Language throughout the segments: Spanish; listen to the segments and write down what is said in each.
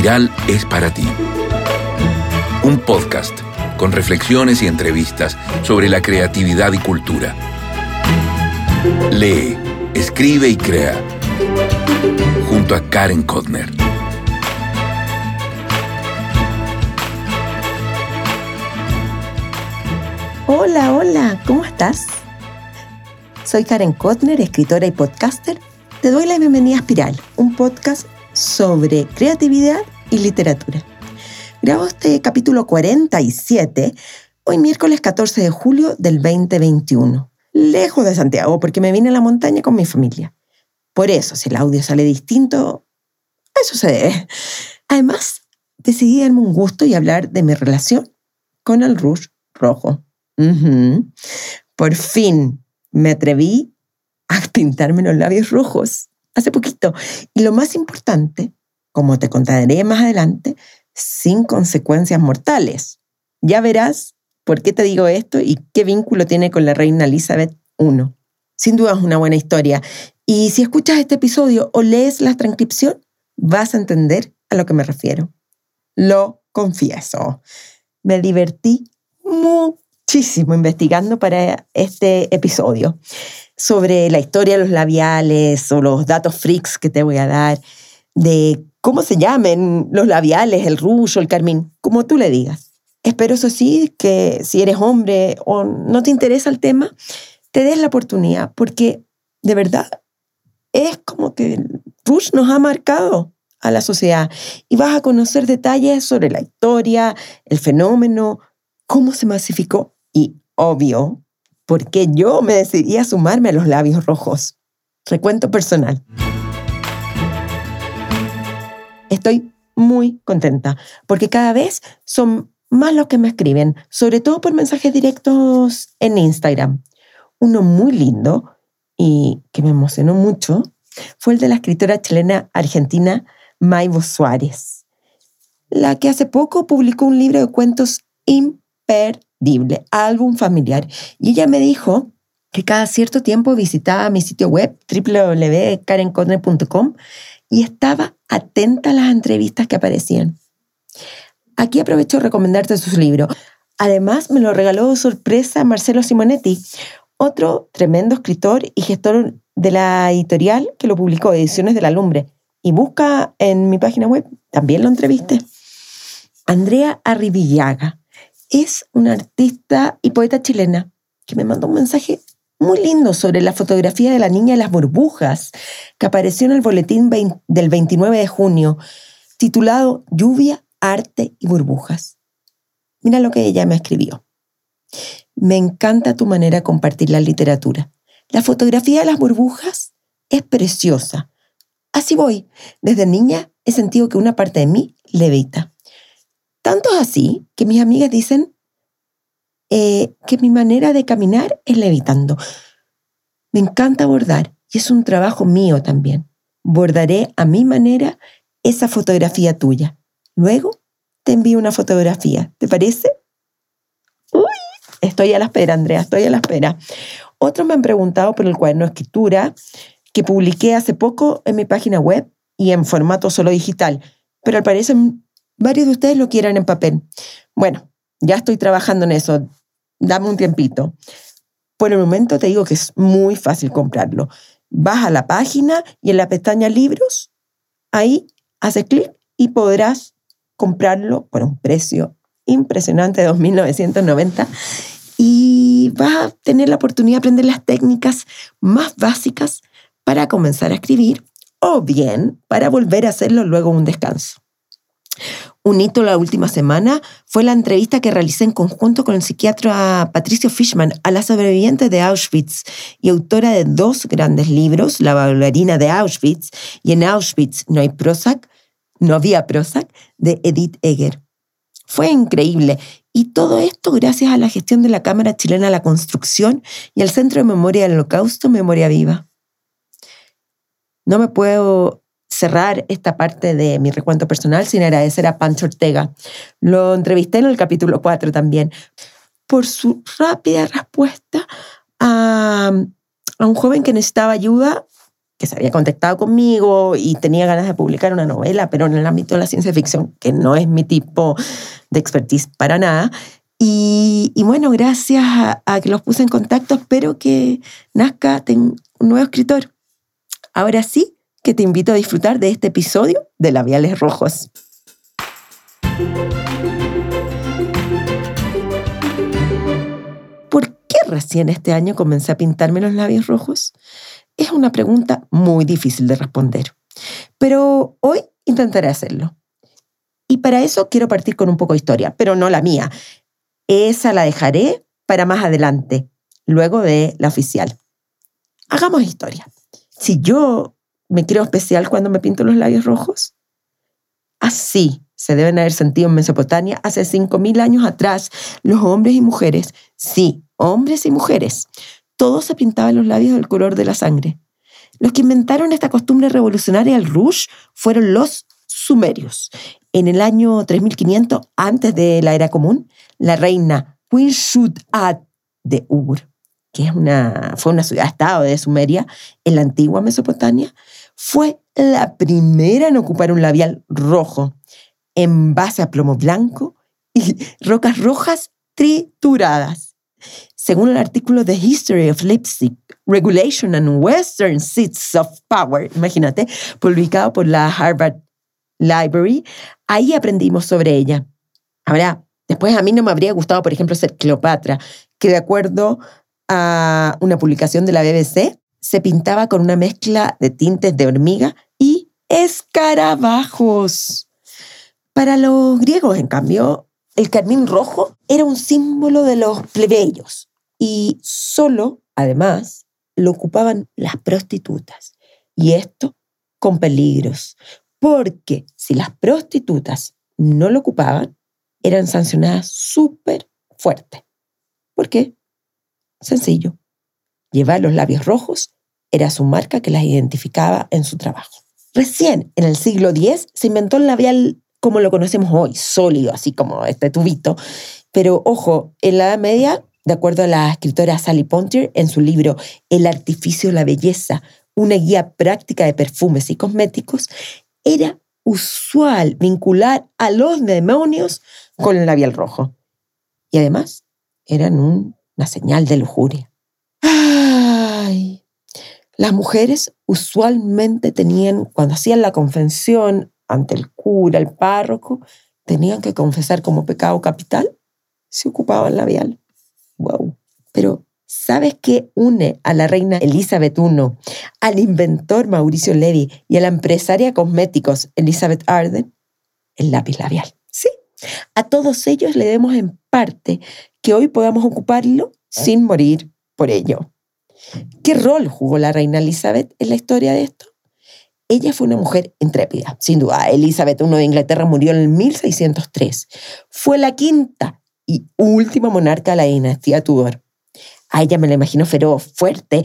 Espiral es para ti. Un podcast con reflexiones y entrevistas sobre la creatividad y cultura. Lee, escribe y crea. Junto a Karen Kodner. Hola, hola, ¿cómo estás? Soy Karen Kotner, escritora y podcaster. Te doy la bienvenida a Espiral, un podcast sobre creatividad y literatura. Grabo este capítulo 47 hoy miércoles 14 de julio del 2021, lejos de Santiago porque me vine a la montaña con mi familia. Por eso, si el audio sale distinto, eso se debe. Además, decidí darme un gusto y hablar de mi relación con el rouge rojo. Por fin me atreví a pintarme los labios rojos hace poquito. Y lo más importante, como te contaré más adelante, sin consecuencias mortales. Ya verás por qué te digo esto y qué vínculo tiene con la reina Elizabeth I. Sin duda es una buena historia. Y si escuchas este episodio o lees la transcripción, vas a entender a lo que me refiero. Lo confieso. Me divertí mucho muchísimo investigando para este episodio sobre la historia de los labiales o los datos freaks que te voy a dar, de cómo se llamen los labiales, el ruso, el carmín, como tú le digas. Espero eso sí que si eres hombre o no te interesa el tema, te des la oportunidad, porque de verdad es como que rush nos ha marcado a la sociedad y vas a conocer detalles sobre la historia, el fenómeno, cómo se masificó y obvio, porque yo me decidí a sumarme a los labios rojos. Recuento personal. Estoy muy contenta porque cada vez son más los que me escriben, sobre todo por mensajes directos en Instagram. Uno muy lindo y que me emocionó mucho fue el de la escritora chilena argentina Maivo Suárez, la que hace poco publicó un libro de cuentos imperdibles álbum familiar. Y ella me dijo que cada cierto tiempo visitaba mi sitio web www.karencorner.com y estaba atenta a las entrevistas que aparecían. Aquí aprovecho de recomendarte sus libros. Además, me lo regaló sorpresa Marcelo Simonetti, otro tremendo escritor y gestor de la editorial que lo publicó, Ediciones de la Lumbre. Y busca en mi página web, también lo entrevisté. Andrea Arribillaga es una artista y poeta chilena que me mandó un mensaje muy lindo sobre la fotografía de la niña de las burbujas que apareció en el boletín del 29 de junio, titulado Lluvia, Arte y Burbujas. Mira lo que ella me escribió. Me encanta tu manera de compartir la literatura. La fotografía de las burbujas es preciosa. Así voy. Desde niña he sentido que una parte de mí levita. Tanto es así que mis amigas dicen eh, que mi manera de caminar es levitando. Me encanta bordar y es un trabajo mío también. Bordaré a mi manera esa fotografía tuya. Luego te envío una fotografía. ¿Te parece? Uy, estoy a la espera, Andrea, estoy a la espera. Otros me han preguntado por el cuaderno de escritura que publiqué hace poco en mi página web y en formato solo digital, pero al parecer varios de ustedes lo quieran en papel. Bueno, ya estoy trabajando en eso. Dame un tiempito. Por el momento te digo que es muy fácil comprarlo. Vas a la página y en la pestaña Libros, ahí haces clic y podrás comprarlo por un precio impresionante de 2.990 y vas a tener la oportunidad de aprender las técnicas más básicas para comenzar a escribir o bien para volver a hacerlo luego un descanso. Un hito la última semana fue la entrevista que realicé en conjunto con el psiquiatra Patricio Fishman a la sobreviviente de Auschwitz y autora de dos grandes libros, La bailarina de Auschwitz y En Auschwitz no hay Prozac, no había Prozac, de Edith Egger. Fue increíble y todo esto gracias a la gestión de la Cámara Chilena de la Construcción y el Centro de Memoria del Holocausto Memoria Viva. No me puedo cerrar esta parte de mi recuento personal sin agradecer a Pancho Ortega. Lo entrevisté en el capítulo 4 también, por su rápida respuesta a, a un joven que necesitaba ayuda que se había contactado conmigo y tenía ganas de publicar una novela, pero en el ámbito de la ciencia ficción, que no es mi tipo de expertise para nada. Y, bueno, gracias a, que los puse en contacto, espero que nazca un nuevo escritor. Ahora sí, que te invito a disfrutar de este episodio de Labiales Rojos. ¿Por qué recién este año comencé a pintarme los labios rojos? Es una pregunta muy difícil de responder, pero hoy intentaré hacerlo. Y para eso quiero partir con un poco de historia, pero no la mía. Esa la dejaré para más adelante, luego de la oficial. Hagamos historia. Si yo me creo especial cuando me pinto los labios rojos, así se deben haber sentido en Mesopotamia hace 5.000 años atrás los hombres y mujeres, sí, hombres y mujeres, todos se pintaban los labios del color de la sangre. Los que inventaron esta costumbre revolucionaria del rouge fueron los sumerios. En el año 3500, antes de la era común, la reina Queen-Shut-Ad de Ur, que es una, fue una ciudad-estado de Sumeria en la antigua Mesopotamia, fue la primera en ocupar un labial rojo en base a plomo blanco y rocas rojas trituradas. Según el artículo The History of Lipstick, Regulation and Western Seats of Power, imagínate, publicado por la Harvard Library, ahí aprendimos sobre ella. Ahora, después a mí no me habría gustado, por ejemplo, ser Cleopatra, que de acuerdo a una publicación de la BBC, se pintaba con una mezcla de tintes de hormiga y escarabajos. Para los griegos, en cambio, el carmín rojo era un símbolo de los plebeyos y solo, además, lo ocupaban las prostitutas. Y esto con peligros, porque si las prostitutas no lo ocupaban, eran sancionadas súper fuerte. ¿Por qué? Sencillo. Llevar los labios rojos era su marca que las identificaba en su trabajo. Recién en el siglo X se inventó el labial como lo conocemos hoy, sólido, así como este tubito. Pero ojo, en la Edad Media, de acuerdo a la escritora Sally Pontier, en su libro El artificio de la belleza, una guía práctica de perfumes y cosméticos, era usual vincular a los demonios con el labial rojo. Y además, eran una señal de lujuria. Ay, las mujeres usualmente tenían, cuando hacían la confesión ante el cura, el párroco, tenían que confesar como pecado capital, se ocupaban labial. Wow. Pero, ¿sabes qué une a la reina Elizabeth I, al inventor Mauricio Levy y a la empresaria cosméticos Elizabeth Arden? El lápiz labial. Sí. A todos ellos le demos en parte que hoy podamos ocuparlo sin morir por ello. ¿Qué rol jugó la reina Elizabeth en la historia de esto? Ella fue una mujer intrépida, sin duda. Elizabeth I de Inglaterra murió en el 1603. Fue la quinta y última monarca de la dinastía Tudor. A ella me la imagino feroz, fuerte.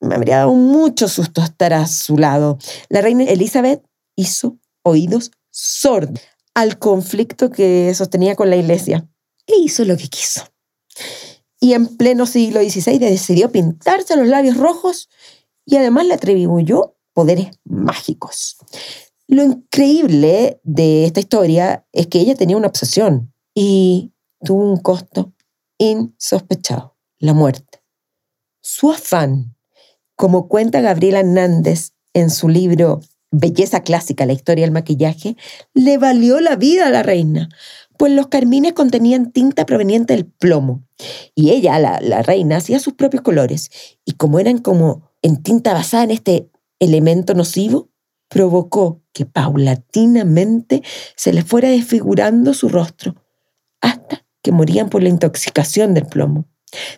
Me habría dado mucho susto estar a su lado. La reina Elizabeth hizo oídos sordos al conflicto que sostenía con la iglesia e hizo lo que quiso. Y en pleno siglo XVI decidió pintarse los labios rojos y además le atribuyó poderes mágicos. Lo increíble de esta historia es que ella tenía una obsesión y tuvo un costo insospechado, la muerte. Su afán, como cuenta Gabriela Hernández en su libro Belleza Clásica, la historia del maquillaje, le valió la vida a la reina, pues los carmines contenían tinta proveniente del plomo. Y ella, la, la reina, hacía sus propios colores. Y como eran como en tinta basada en este elemento nocivo provocó que paulatinamente se les fuera desfigurando su rostro, hasta que morían por la intoxicación del plomo.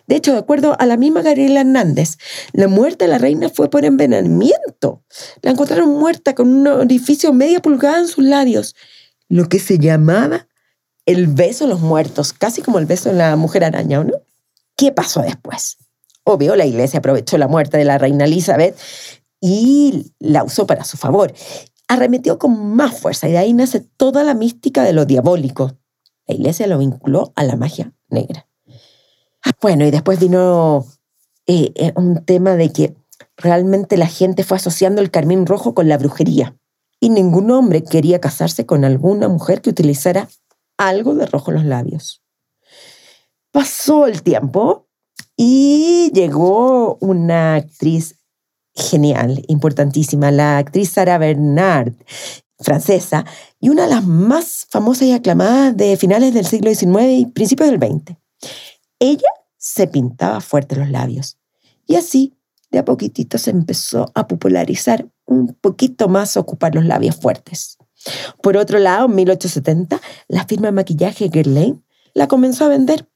De hecho, de acuerdo a la misma Gabriela Hernández, la muerte de la reina fue por envenenamiento. La encontraron muerta con un orificio media pulgada en sus labios, lo que se llamaba el beso de los muertos, casi como el beso de la mujer araña, ¿o no? ¿Qué pasó después? Obvio, la iglesia aprovechó la muerte de la reina Elizabeth y la usó para su favor. Arremetió con más fuerza y de ahí nace toda la mística de lo diabólico. La iglesia lo vinculó a la magia negra. Bueno, y después vino eh, eh, un tema de que realmente la gente fue asociando el carmín rojo con la brujería. Y ningún hombre quería casarse con alguna mujer que utilizara algo de rojo en los labios. Pasó el tiempo y llegó una actriz genial, importantísima, la actriz Sarah Bernard, francesa, y una de las más famosas y aclamadas de finales del siglo XIX y principios del XX. Ella se pintaba fuerte los labios. Y así, de a poquitito se empezó a popularizar un poquito más ocupar los labios fuertes. Por otro lado, en 1870, la firma de maquillaje Guerlain la comenzó a vender.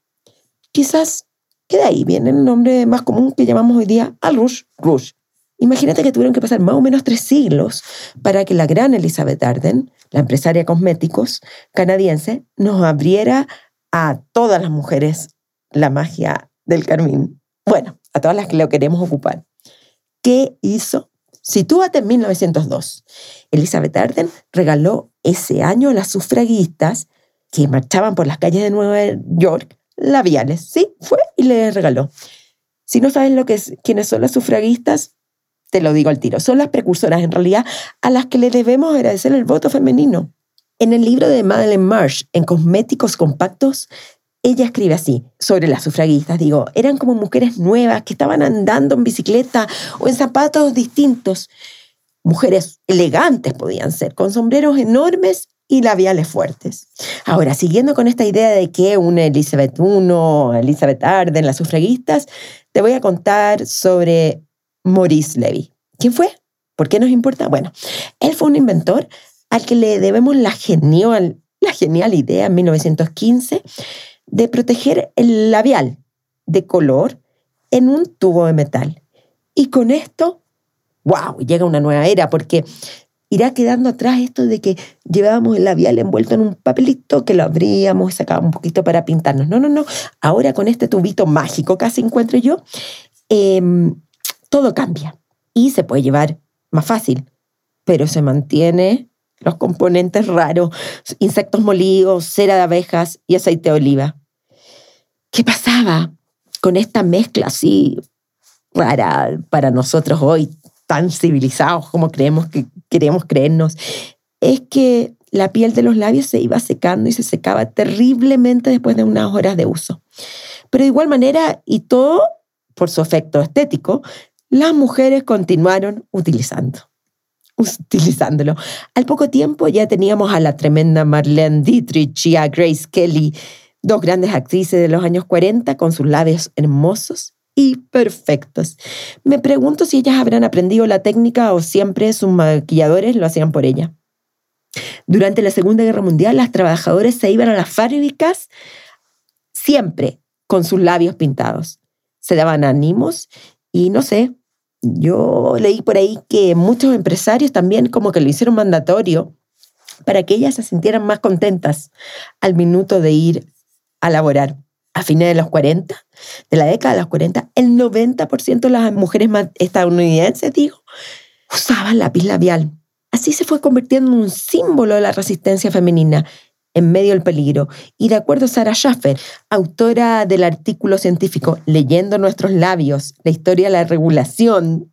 Quizás que de ahí viene el nombre más común que llamamos hoy día al rouge, rouge. Imagínate que tuvieron que pasar más o menos tres siglos para que la gran Elizabeth Arden, la empresaria cosméticos canadiense, nos abriera a todas las mujeres la magia del carmín. Bueno, a todas las que lo queremos ocupar. ¿Qué hizo? Sitúate en 1902. Elizabeth Arden regaló ese año a las sufragistas que marchaban por las calles de Nueva York labiales. Sí, fue y le regaló. Si no sabes lo que es, quiénes son las sufragistas, te lo digo al tiro. Son las precursoras, en realidad, a las que le debemos agradecer el voto femenino. En el libro de Madeleine Marsh, en Cosméticos Compactos, ella escribe así sobre las sufragistas, digo, eran como mujeres nuevas que estaban andando en bicicleta o en zapatos distintos. Mujeres elegantes podían ser, con sombreros enormes y labiales fuertes. Ahora, siguiendo con esta idea de que una Elizabeth I, Elizabeth Arden, las sufragistas, te voy a contar sobre Maurice Levy. ¿Quién fue? ¿Por qué nos importa? Bueno, él fue un inventor al que le debemos la genial, la genial idea en 1915 de proteger el labial de color en un tubo de metal. Y con esto, wow, llega una nueva era porque irá quedando atrás esto de que llevábamos el labial envuelto en un papelito que lo abríamos y sacábamos un poquito para pintarnos. No, no, no. Ahora con este tubito mágico, casi encuentro yo, em, todo cambia y se puede llevar más fácil, pero se mantiene los componentes raros, insectos molidos, cera de abejas y aceite de oliva. ¿Qué pasaba con esta mezcla así rara para nosotros hoy, tan civilizados como creemos que queremos creernos? Es que la piel de los labios se iba secando y se secaba terriblemente después de unas horas de uso. Pero de igual manera, y todo por su efecto estético, las mujeres continuaron utilizando utilizándolo. Al poco tiempo ya teníamos a la tremenda Marlene Dietrich y a Grace Kelly dos grandes actrices de los años 40 con sus labios hermosos y perfectos. Me pregunto si ellas habrán aprendido la técnica o siempre sus maquilladores lo hacían por ella. Durante la Segunda Guerra Mundial, las trabajadoras se iban a las fábricas siempre con sus labios pintados. Se daban ánimos y no sé, yo leí por ahí que muchos empresarios también como que lo hicieron mandatorio para que ellas se sintieran más contentas al minuto de ir a laborar. A fines de los 40, de la década de los 40, el 90% de las mujeres estadounidenses, usaban lápiz labial. Así se fue convirtiendo en un símbolo de la resistencia femenina en medio del peligro. Y de acuerdo a Sarah Schaffer, autora del artículo científico Leyendo nuestros labios, la historia de la regulación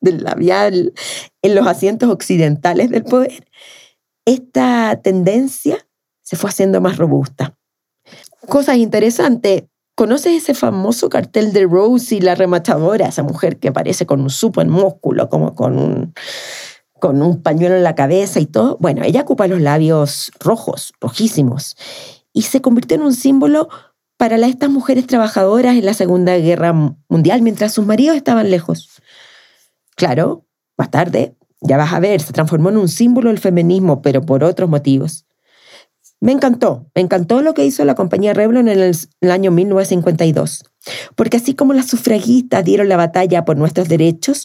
del labial en los asientos occidentales del poder, esta tendencia se fue haciendo más robusta cosas interesantes. ¿Conoces ese famoso cartel de Rose y la rematadora? Esa mujer que aparece con un super músculo, como con un, con un pañuelo en la cabeza y todo. Bueno, ella ocupa los labios rojos, rojísimos, y se convirtió en un símbolo para estas mujeres trabajadoras en la Segunda Guerra Mundial mientras sus maridos estaban lejos. Claro, más tarde, ya vas a ver, se transformó en un símbolo del feminismo, pero por otros motivos. Me encantó, me encantó lo que hizo la compañía Revlon en el, año 1952, porque así como las sufragistas dieron la batalla por nuestros derechos,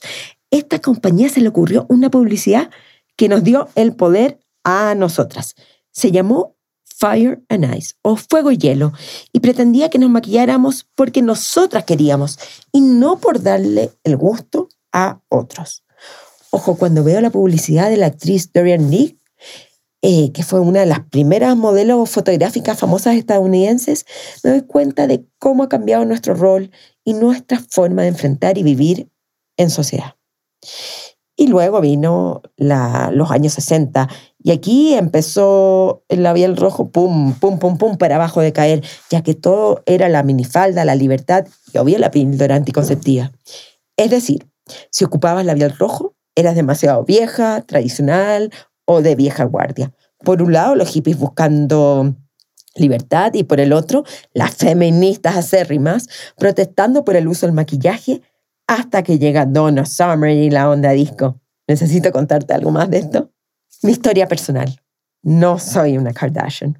esta compañía se le ocurrió una publicidad que nos dio el poder a nosotras. Se llamó Fire and Ice o Fuego y Hielo y pretendía que nos maquilláramos porque nosotras queríamos y no por darle el gusto a otros. Ojo, cuando veo la publicidad de la actriz Dorian Nick, eh, que fue una de las primeras modelos fotográficas famosas estadounidenses, me doy cuenta de cómo ha cambiado nuestro rol y nuestra forma de enfrentar y vivir en sociedad. Y luego vino los años 60 y aquí empezó el labial rojo, pum, pum, pum, pum, para abajo de caer, ya que todo era la minifalda, la libertad y obvio la píldora anticonceptiva. Es decir, si ocupabas labial rojo, eras demasiado vieja, tradicional o de vieja guardia. Por un lado, los hippies buscando libertad y por el otro, las feministas acérrimas protestando por el uso del maquillaje hasta que llega Donna Summer y la onda disco. ¿Necesito contarte algo más de esto? Mi historia personal. No soy una Kardashian.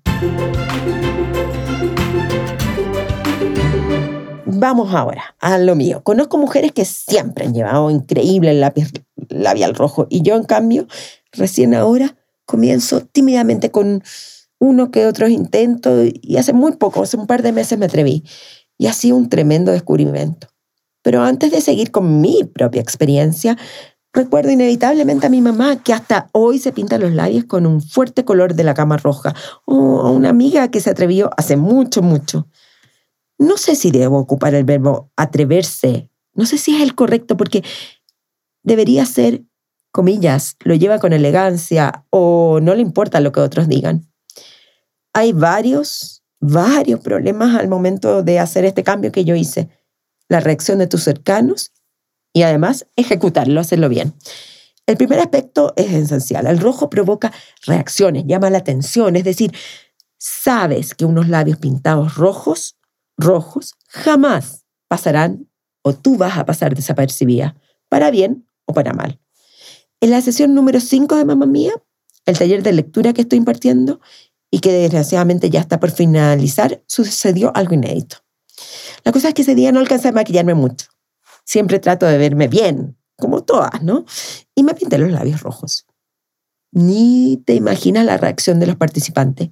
Vamos ahora a lo mío. Conozco mujeres que siempre han llevado increíble el labial rojo y yo en cambio recién ahora comienzo tímidamente con uno que otros intentos y hace muy poco, hace un par de meses me atreví y ha sido un tremendo descubrimiento. Pero antes de seguir con mi propia experiencia, recuerdo inevitablemente a mi mamá que hasta hoy se pinta los labios con un fuerte color de la cama roja o a una amiga que se atrevió hace mucho, mucho. No sé si debo ocupar el verbo atreverse, no sé si es el correcto porque debería ser, comillas, lo lleva con elegancia o no le importa lo que otros digan hay varios, varios problemas al momento de hacer este cambio que yo hice. La reacción de tus cercanos y además ejecutarlo, hacerlo bien. El primer aspecto es esencial. El rojo provoca reacciones, llama la atención, es decir, sabes que unos labios pintados rojos, rojos, jamás pasarán o tú vas a pasar desapercibida, para bien o para mal. En la sesión número 5 de Mamá Mía, el taller de lectura que estoy impartiendo, y que desgraciadamente ya está por finalizar, sucedió algo inédito. La cosa es que ese día no alcancé a maquillarme mucho. Siempre trato de verme bien, como todas, ¿no? Y me pinté los labios rojos. Ni te imaginas la reacción de los participantes.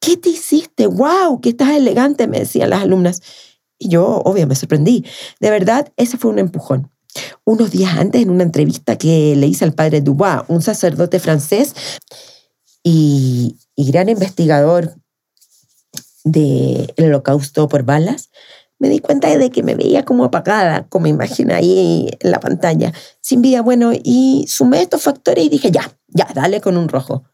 ¿Qué te hiciste? ¡Wow! ¡Que estás elegante! me decían las alumnas. Y yo, obvio, me sorprendí. De verdad, ese fue un empujón. Unos días antes, en una entrevista que le hice al padre Dubois, un sacerdote francés, y, gran investigador del holocausto por balas, me di cuenta de que me veía como apagada, como imagen ahí en la pantalla, sin vida. Bueno, y sumé estos factores y dije, ya, ya, dale con un rojo.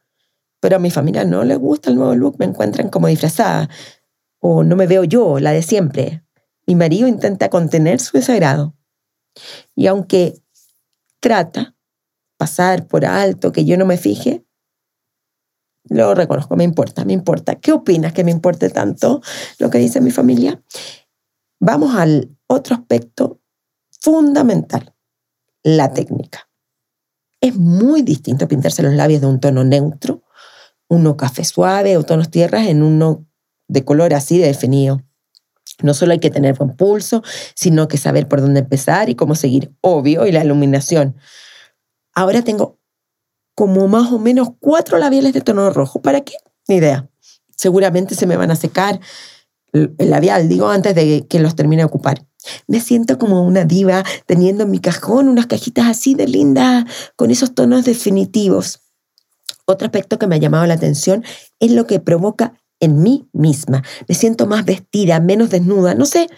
Pero a mi familia no le gusta el nuevo look, me encuentran como disfrazada. O no me veo yo, la de siempre. Mi marido intenta contener su desagrado. Y aunque trata pasar por alto que yo no me fije, lo reconozco, me importa, me importa. ¿Qué opinas que me importe tanto lo que dice mi familia? Vamos al otro aspecto fundamental, la técnica. Es muy distinto pintarse los labios de un tono neutro, uno café suave o tonos tierras en uno de color así de definido. No solo hay que tener buen pulso, sino que saber por dónde empezar y cómo seguir, obvio, y la iluminación. Ahora tengo como más o menos cuatro labiales de tono rojo. ¿Para qué? Ni idea. Seguramente se me van a secar el labial, digo, antes de que los termine de ocupar. Me siento como una diva teniendo en mi cajón unas cajitas así de lindas con esos tonos definitivos. Otro aspecto que me ha llamado la atención es lo que provoca en mí misma. Me siento más vestida, menos desnuda, no sé.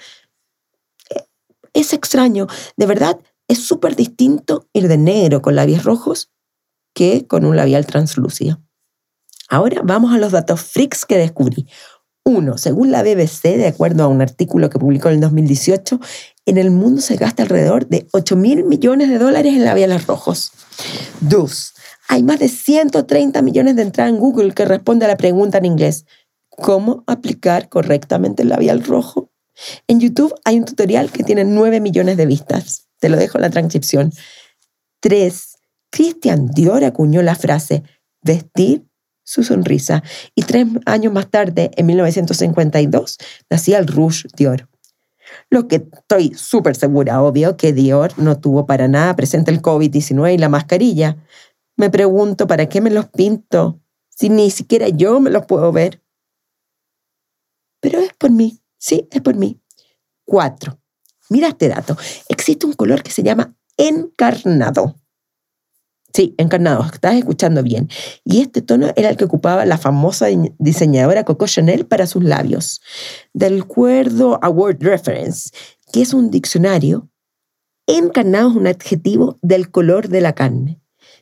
Es extraño. De verdad, es súper distinto ir de negro con labios rojos que con un labial translúcido. Ahora vamos a los datos freaks que descubrí. Uno, según la BBC, de acuerdo a un artículo que publicó en el 2018, en el mundo se gasta alrededor de 8 mil millones de dólares en labiales rojos. Dos, hay más de 130 millones de entradas en Google que responde a la pregunta en inglés, ¿cómo aplicar correctamente el labial rojo? En YouTube hay un tutorial que tiene 9 millones de vistas. Te lo dejo en la transcripción. Tres, Christian Dior acuñó la frase vestir su sonrisa y tres años más tarde, en 1952, nacía el Rouge Dior. Lo que estoy súper segura, obvio, que Dior no tuvo para nada presente el COVID-19 y la mascarilla. Me pregunto, ¿para qué me los pinto si ni siquiera yo me los puedo ver? Pero es por mí, sí, es por mí. Cuatro. Mira este dato. Existe un color que se llama encarnado. Sí, encarnado, estás escuchando bien. Y este tono era el que ocupaba la famosa diseñadora Coco Chanel para sus labios. Del acuerdo a Word Reference, que es un diccionario, encarnado es un adjetivo del color de la carne.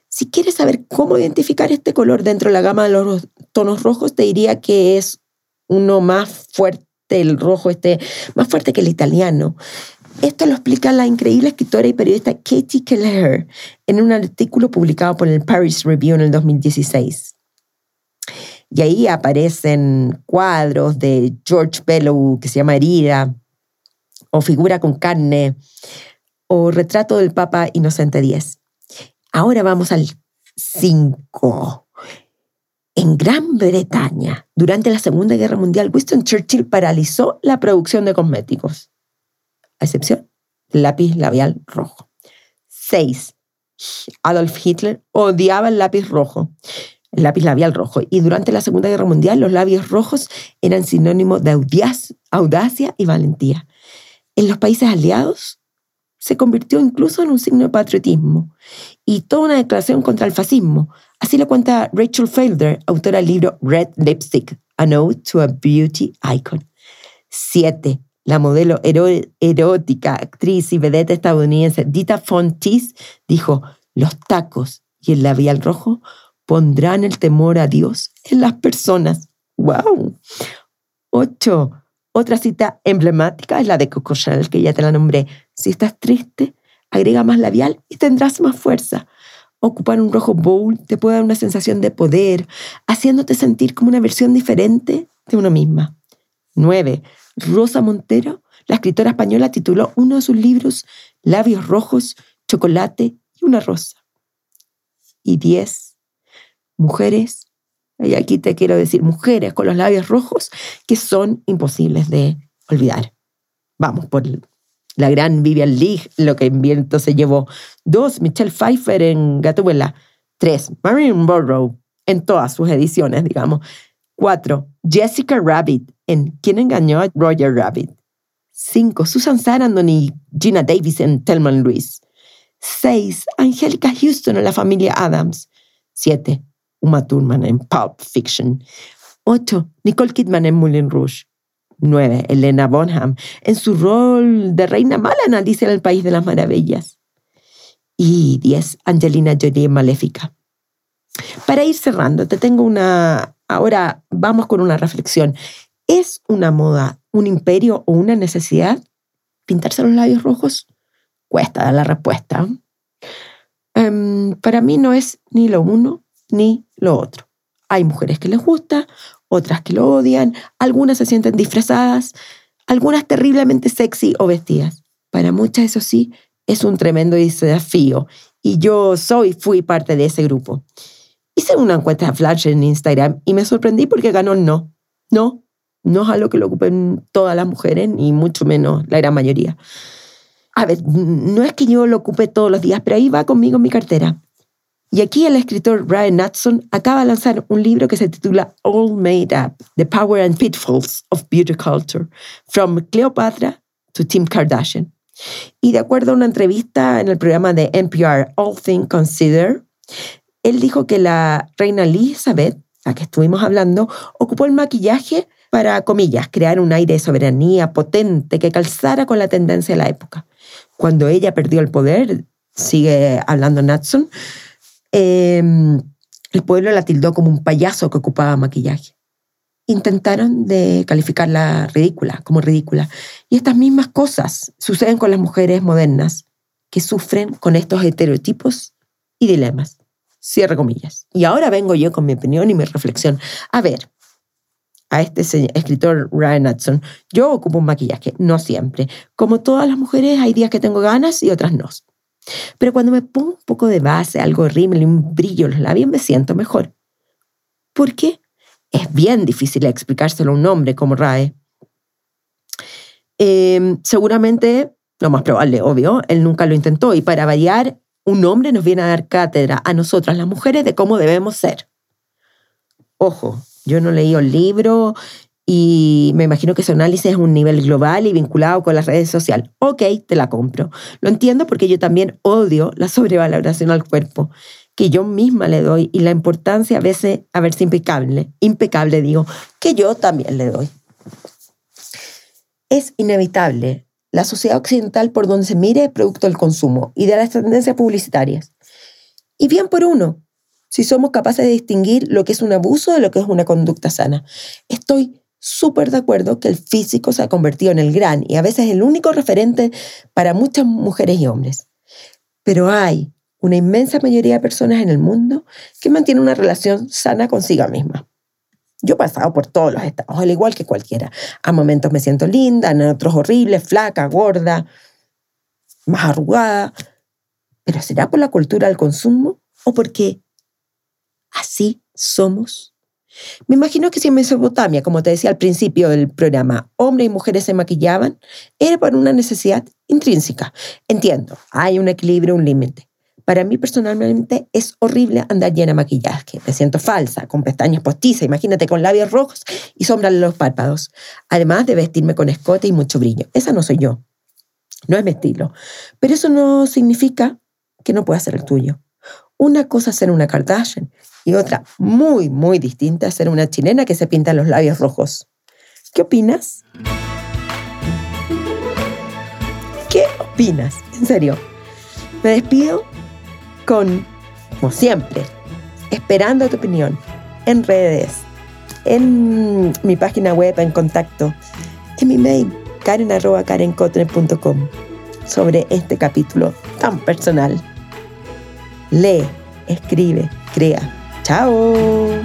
Si quieres saber cómo identificar este color dentro de la gama de los tonos rojos, te diría que es uno más fuerte, el rojo este, más fuerte que el italiano. Esto lo explica la increíble escritora y periodista Katie Keller en un artículo publicado por el Paris Review en el 2016. Y ahí aparecen cuadros de George Bellow que se llama Herida, o Figura con carne, o Retrato del Papa Inocente X. Ahora vamos al 5. En Gran Bretaña, durante la Segunda Guerra Mundial, Winston Churchill paralizó la producción de cosméticos, a excepción lápiz labial rojo. 6. Adolf Hitler odiaba el lápiz rojo lápiz labial rojo. Y durante la Segunda Guerra Mundial los labios rojos eran sinónimo de audacia y valentía. En los países aliados se convirtió incluso en un signo de patriotismo y toda una declaración contra el fascismo. Así lo cuenta Rachel Felder, autora del libro Red Lipstick, An Ode to a Beauty Icon. 7. La modelo erótica, actriz y vedette estadounidense Dita Von Teese dijo, los tacos y el labial rojo pondrán el temor a Dios en las personas. ¡Wow! Ocho. Otra cita emblemática es la de Coco Chanel, que ya te la nombré. Si estás triste, agrega más labial y tendrás más fuerza. Ocupar un rojo bowl te puede dar una sensación de poder, haciéndote sentir como una versión diferente de uno misma. 9. Rosa Montero, la escritora española, tituló uno de sus libros Labios rojos, chocolate y una rosa. Y 10 mujeres, y aquí te quiero decir mujeres con los labios rojos, que son imposibles de olvidar. Vamos por la gran Vivian Leigh, lo que en viento se llevó. Dos, Michelle Pfeiffer en Gatuela. Tres, Marilyn Monroe en todas sus ediciones, digamos. Cuatro, Jessica Rabbit en ¿Quién engañó a Roger Rabbit? Cinco, Susan Sarandon y Gina Davis en Thelma Louise. Seis, Angelica Houston en la familia Adams. Siete, Uma Thurman en Pulp Fiction. 8. Nicole Kidman en Moulin Rouge. 9. Elena Bonham en su rol de reina mala en Alicia en el País de las Maravillas. Y 10. Angelina Jolie Maléfica. Para ir cerrando, te tengo una... Ahora vamos con una reflexión. ¿Es una moda, un imperio o una necesidad pintarse los labios rojos? Cuesta dar la respuesta. Em, para mí no es ni lo uno ni lo otro. Hay mujeres que les gusta, otras que lo odian, algunas se sienten disfrazadas, algunas terriblemente sexy o vestidas. Para muchas eso sí es un tremendo desafío y yo soy, fui parte de ese grupo. Hice una encuesta de Flash en Instagram y me sorprendí porque ganó no. No, no es algo que lo ocupen todas las mujeres, ni mucho menos la gran mayoría. A ver, no es que yo lo ocupe todos los días, pero ahí va conmigo mi cartera. Y aquí el escritor Brian Natson acaba de lanzar un libro que se titula All Made Up, The Power and Pitfalls of Beauty Culture, From Cleopatra to Tim Kardashian. Y de acuerdo a una entrevista en el programa de NPR All Things Considered, él dijo que la reina Elizabeth, a que estuvimos hablando, ocupó el maquillaje para, comillas, crear un aire de soberanía potente que calzara con la tendencia de la época. Cuando ella perdió el poder, sigue hablando Natson, Em, el pueblo la tildó como un payaso que ocupaba maquillaje. Intentaron de calificarla ridícula, como ridícula. Y estas mismas cosas suceden con las mujeres modernas que sufren con estos estereotipos y dilemas. Cierre comillas. Y ahora vengo yo con mi opinión y mi reflexión. A ver, a este escritor Ryan Hudson, yo ocupo un maquillaje, no siempre. Como todas las mujeres, hay días que tengo ganas y otras no. Pero cuando me pongo un poco de base, algo rímel y un brillo en los labios, me siento mejor. ¿Por qué? Es bien difícil explicárselo a un hombre como Rae. Em, seguramente, lo más probable, obvio, él nunca lo intentó y para variar, un hombre nos viene a dar cátedra a nosotras las mujeres de cómo debemos ser. Ojo, yo no leí el libro y me imagino que ese análisis es un nivel global y vinculado con las redes sociales. Ok, te la compro. Lo entiendo porque yo también odio la sobrevaloración al cuerpo que yo misma le doy y la importancia a veces a verse impecable, impecable digo, que yo también le doy. Es inevitable la sociedad occidental por donde se mire es producto del consumo y de las tendencias publicitarias. Y bien por uno, si somos capaces de distinguir lo que es un abuso de lo que es una conducta sana. Estoy súper de acuerdo que el físico se ha convertido en el gran y a veces el único referente para muchas mujeres y hombres. Pero hay una inmensa mayoría de personas en el mundo que mantienen una relación sana consigo misma. Yo he pasado por todos los estados, al igual que cualquiera. A momentos me siento linda, en otros horribles, flaca, gorda, más arrugada. ¿Pero será por la cultura del consumo o porque así somos? Me imagino que si en Mesopotamia, como te decía al principio del programa, hombres y mujeres se maquillaban, era por una necesidad intrínseca. Entiendo, hay un equilibrio, un límite. Para mí personalmente es horrible andar llena de maquillaje. Me siento falsa, con pestañas postizas, imagínate con labios rojos y sombra en los párpados. Además de vestirme con escote y mucho brillo. Esa no soy yo. No es mi estilo. Pero eso no significa que no pueda ser el tuyo. Una cosa es ser una Kardashian y otra muy, muy distinta ser una chilena que se pinta los labios rojos. ¿Qué opinas? ¿Qué opinas? En serio. Me despido con, como siempre, esperando tu opinión en redes, en mi página web, en contacto, en mi mail, karen.karenkotner.com, sobre este capítulo tan personal. Lee, escribe, crea. ¡Chao!